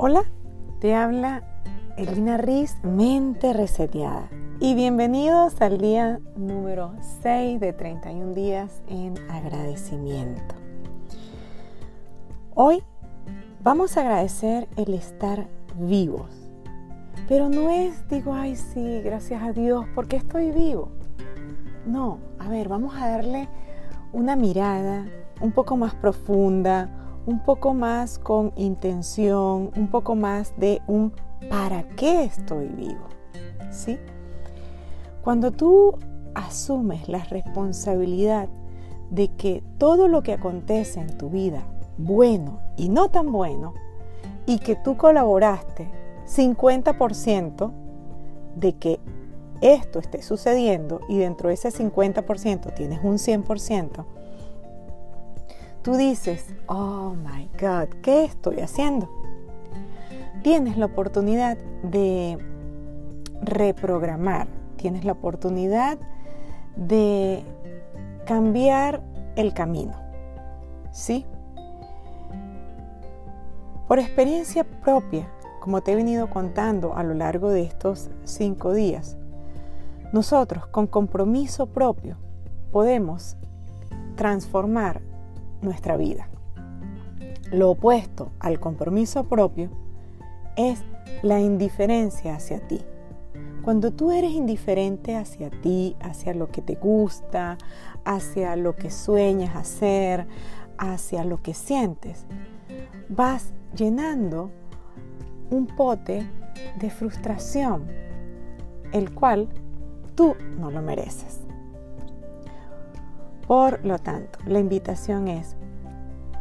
Hola, te habla Elina Riz, mente reseteada. Y bienvenidos al día número 6 de 31 días en agradecimiento. Hoy vamos a agradecer el estar vivos. Pero no es, digo, ay sí, gracias a Dios, porque estoy vivo. No, a ver, vamos a darle una mirada un poco más profunda, un poco más con intención, un poco más de un para qué estoy vivo. ¿Sí? Cuando tú asumes la responsabilidad de que todo lo que acontece en tu vida, bueno y no tan bueno, y que tú colaboraste 50% de que esto esté sucediendo y dentro de ese 50% tienes un 100%, tú dices, oh my God, ¿qué estoy haciendo? Tienes la oportunidad de reprogramar, tienes la oportunidad de cambiar el camino. ¿Sí? Por experiencia propia, como te he venido contando a lo largo de estos cinco días, nosotros con compromiso propio podemos transformar nuestra vida. Lo opuesto al compromiso propio es la indiferencia hacia ti. Cuando tú eres indiferente hacia ti, hacia lo que te gusta, hacia lo que sueñas hacer, hacia lo que sientes, vas llenando un pote de frustración, el cual tú no lo mereces. Por lo tanto, la invitación es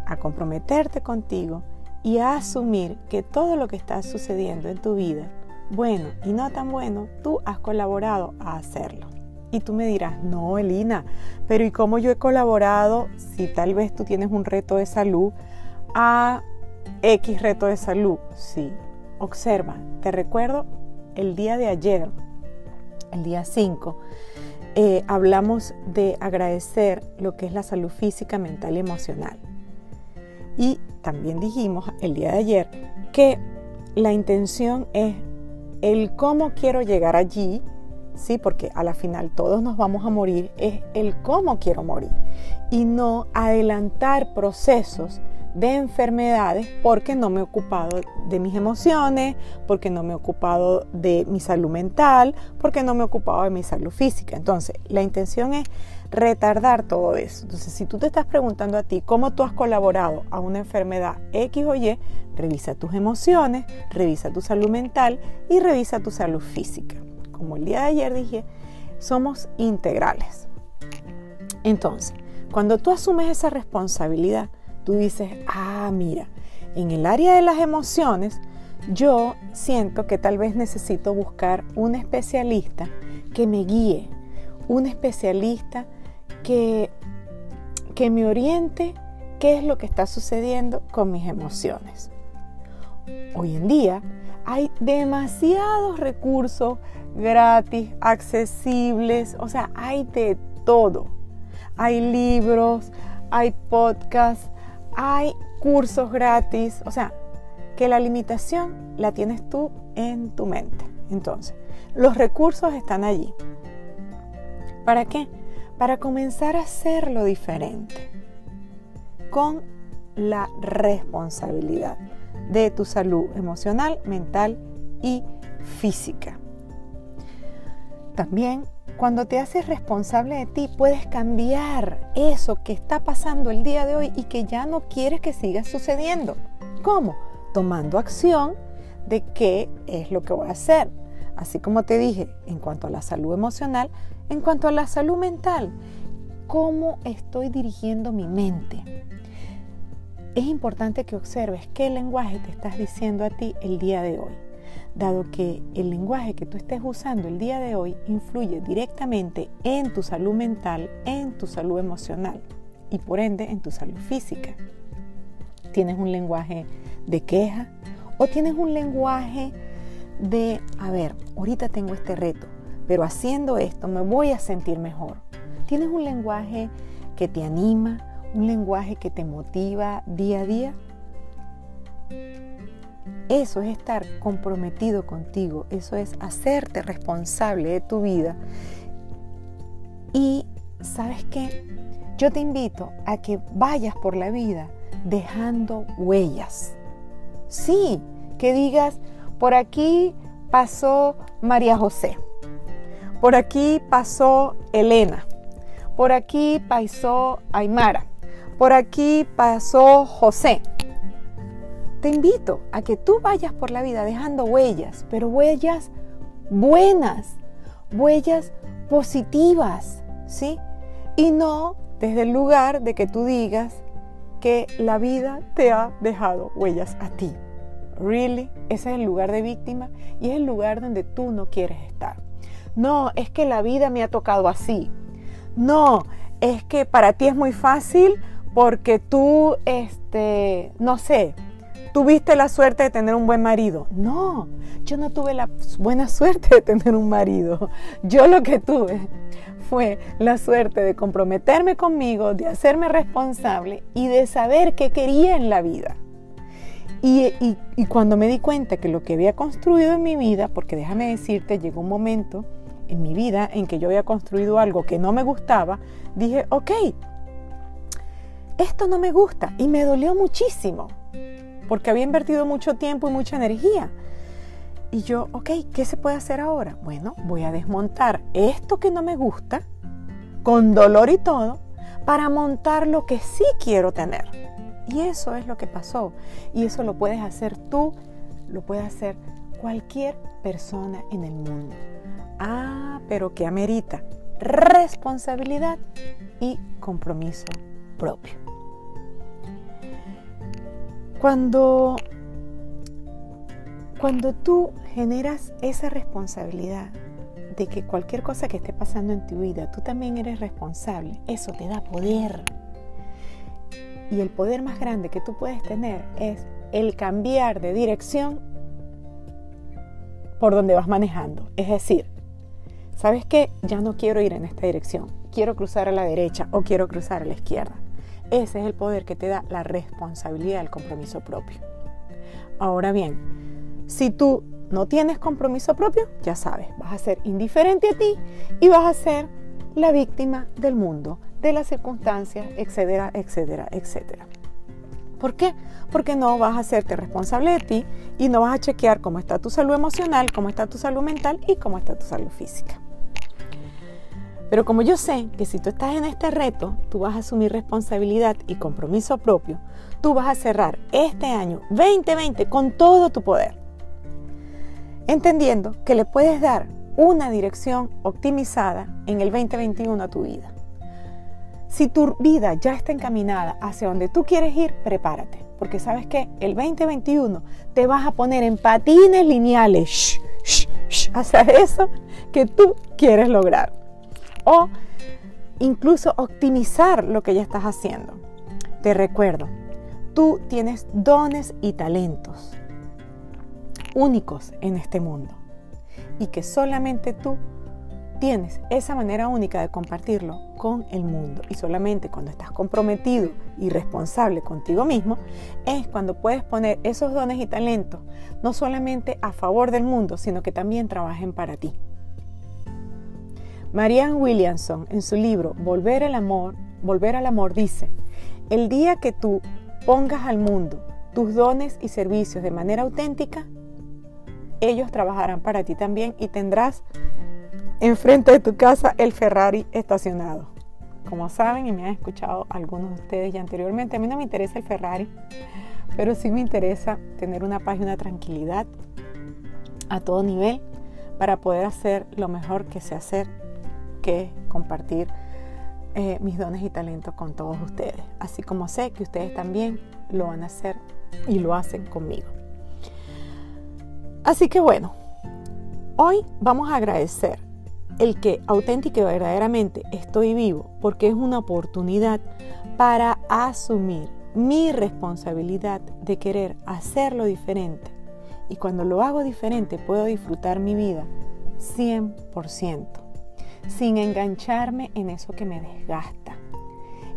a comprometerte contigo y a asumir que todo lo que está sucediendo en tu vida, bueno y no tan bueno, tú has colaborado a hacerlo. Y tú me dirás, no, Elina, pero ¿y cómo yo he colaborado si tal vez tú tienes un reto de salud a X reto de salud? Sí, observa, te recuerdo el día de ayer, el día 5, eh, hablamos de agradecer lo que es la salud física, mental y emocional. Y también dijimos el día de ayer que la intención es el cómo quiero llegar allí, sí, porque a la final todos nos vamos a morir, es el cómo quiero morir y no adelantar procesos de enfermedades porque no me he ocupado de mis emociones, porque no me he ocupado de mi salud mental, porque no me he ocupado de mi salud física. Entonces, la intención es retardar todo eso. Entonces, si tú te estás preguntando a ti cómo tú has colaborado a una enfermedad X o Y, revisa tus emociones, revisa tu salud mental y revisa tu salud física. Como el día de ayer dije, somos integrales. Entonces, cuando tú asumes esa responsabilidad, tú dices, ah, mira, en el área de las emociones, yo siento que tal vez necesito buscar un especialista que me guíe, un especialista que, que me oriente qué es lo que está sucediendo con mis emociones. Hoy en día hay demasiados recursos gratis, accesibles, o sea, hay de todo. Hay libros, hay podcasts, hay cursos gratis, o sea, que la limitación la tienes tú en tu mente. Entonces, los recursos están allí. ¿Para qué? Para comenzar a hacerlo diferente, con la responsabilidad de tu salud emocional, mental y física. También cuando te haces responsable de ti, puedes cambiar eso que está pasando el día de hoy y que ya no quieres que siga sucediendo. ¿Cómo? Tomando acción de qué es lo que voy a hacer. Así como te dije, en cuanto a la salud emocional, en cuanto a la salud mental, ¿cómo estoy dirigiendo mi mente? Es importante que observes qué lenguaje te estás diciendo a ti el día de hoy dado que el lenguaje que tú estés usando el día de hoy influye directamente en tu salud mental, en tu salud emocional y por ende en tu salud física. ¿Tienes un lenguaje de queja o tienes un lenguaje de, a ver, ahorita tengo este reto, pero haciendo esto me voy a sentir mejor? ¿Tienes un lenguaje que te anima, un lenguaje que te motiva día a día? Eso es estar comprometido contigo, eso es hacerte responsable de tu vida. Y sabes qué, yo te invito a que vayas por la vida dejando huellas. Sí, que digas, por aquí pasó María José, por aquí pasó Elena, por aquí pasó Aymara, por aquí pasó José. Te invito a que tú vayas por la vida dejando huellas, pero huellas buenas, huellas positivas, ¿sí? Y no desde el lugar de que tú digas que la vida te ha dejado huellas a ti. Really, ese es el lugar de víctima y es el lugar donde tú no quieres estar. No, es que la vida me ha tocado así. No, es que para ti es muy fácil porque tú, este, no sé, tuviste la suerte de tener un buen marido. No, yo no tuve la buena suerte de tener un marido. Yo lo que tuve fue la suerte de comprometerme conmigo, de hacerme responsable y de saber qué quería en la vida. Y, cuando me di cuenta que lo que había construido en mi vida, porque déjame decirte, llegó un momento en mi vida en que yo había construido algo que no me gustaba, dije, ok, esto no me gusta y me dolió muchísimo, porque había invertido mucho tiempo y mucha energía. Y yo, ok, ¿qué se puede hacer ahora? Bueno, voy a desmontar esto que no me gusta, con dolor y todo, para montar lo que sí quiero tener. Y eso es lo que pasó. Y eso lo puedes hacer tú, lo puede hacer cualquier persona en el mundo. Ah, pero que amerita responsabilidad y compromiso propio. Cuando cuando tú generas esa responsabilidad de que cualquier cosa que esté pasando en tu vida, tú también eres responsable, eso te da poder. Y el poder más grande que tú puedes tener es el cambiar de dirección por donde vas manejando. Es decir, ¿sabes qué? Ya no quiero ir en esta dirección. Quiero cruzar a la derecha o quiero cruzar a la izquierda. Ese es el poder que te da la responsabilidad del compromiso propio. Ahora bien, si tú no tienes compromiso propio, ya sabes, vas a ser indiferente a ti y vas a ser la víctima del mundo, de las circunstancias, etcétera, etcétera, etcétera. ¿Por qué? Porque no vas a hacerte responsable de ti y no vas a chequear cómo está tu salud emocional, cómo está tu salud mental y cómo está tu salud física. Pero como yo sé que si tú estás en este reto, tú vas a asumir responsabilidad y compromiso propio, tú vas a cerrar este año 2020 con todo tu poder entendiendo que le puedes dar una dirección optimizada en el 2021 a tu vida. Si tu vida ya está encaminada hacia donde tú quieres ir, prepárate, porque sabes que el 2021 te vas a poner en patines lineales hacia eso que tú quieres lograr. O incluso optimizar lo que ya estás haciendo. Te recuerdo, tú tienes dones y talentos únicos en este mundo y que solamente tú tienes esa manera única de compartirlo con el mundo y solamente cuando estás comprometido y responsable contigo mismo es cuando puedes poner esos dones y talentos no solamente a favor del mundo, sino que también trabajen para ti. Marianne Williamson en su libro Volver al amor, Volver al amor dice, el día que tú pongas al mundo tus dones y servicios de manera auténtica, ellos trabajarán para ti también y tendrás enfrente de tu casa el Ferrari estacionado. Como saben y me han escuchado algunos de ustedes ya anteriormente, a mí no me interesa el Ferrari, pero sí me interesa tener una paz y una tranquilidad a todo nivel para poder hacer lo mejor que sé hacer, que compartir eh, mis dones y talentos con todos ustedes. Así como sé que ustedes también lo van a hacer y lo hacen conmigo. Así que bueno, hoy vamos a agradecer el que auténtico y verdaderamente estoy vivo porque es una oportunidad para asumir mi responsabilidad de querer hacerlo diferente. Y cuando lo hago diferente puedo disfrutar mi vida 100%, sin engancharme en eso que me desgasta,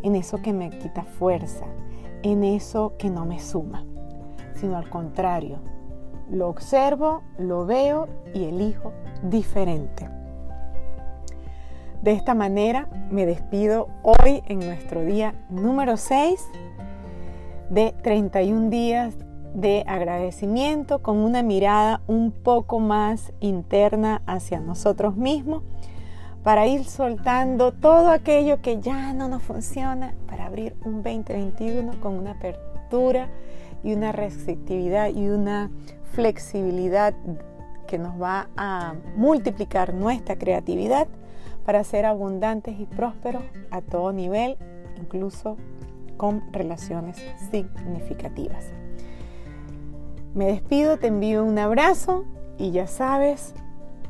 en eso que me quita fuerza, en eso que no me suma, sino al contrario, lo observo, lo veo y elijo diferente. De esta manera me despido hoy en nuestro día número 6 de 31 días de agradecimiento con una mirada un poco más interna hacia nosotros mismos para ir soltando todo aquello que ya no nos funciona para abrir un 2021 con una apertura y una receptividad y una flexibilidad que nos va a multiplicar nuestra creatividad para ser abundantes y prósperos a todo nivel, incluso con relaciones significativas. Me despido, te envío un abrazo y ya sabes,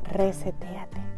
reseteate.